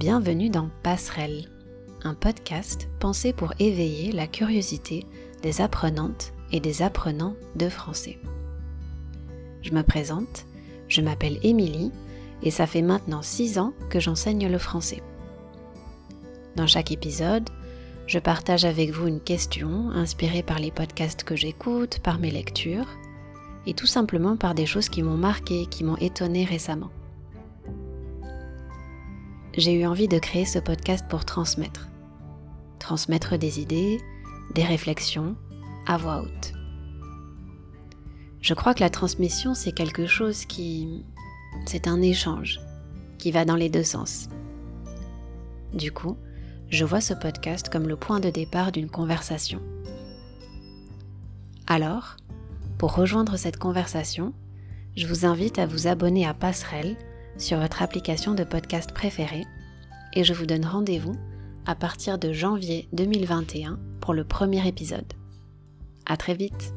Bienvenue dans Passerelle, un podcast pensé pour éveiller la curiosité des apprenantes et des apprenants de français. Je me présente, je m'appelle Émilie et ça fait maintenant 6 ans que j'enseigne le français. Dans chaque épisode, je partage avec vous une question inspirée par les podcasts que j'écoute, par mes lectures, et tout simplement par des choses qui m'ont marqué, qui m'ont étonné récemment j'ai eu envie de créer ce podcast pour transmettre. Transmettre des idées, des réflexions, à voix haute. Je crois que la transmission, c'est quelque chose qui... C'est un échange, qui va dans les deux sens. Du coup, je vois ce podcast comme le point de départ d'une conversation. Alors, pour rejoindre cette conversation, je vous invite à vous abonner à Passerelle sur votre application de podcast préférée et je vous donne rendez-vous à partir de janvier 2021 pour le premier épisode. À très vite!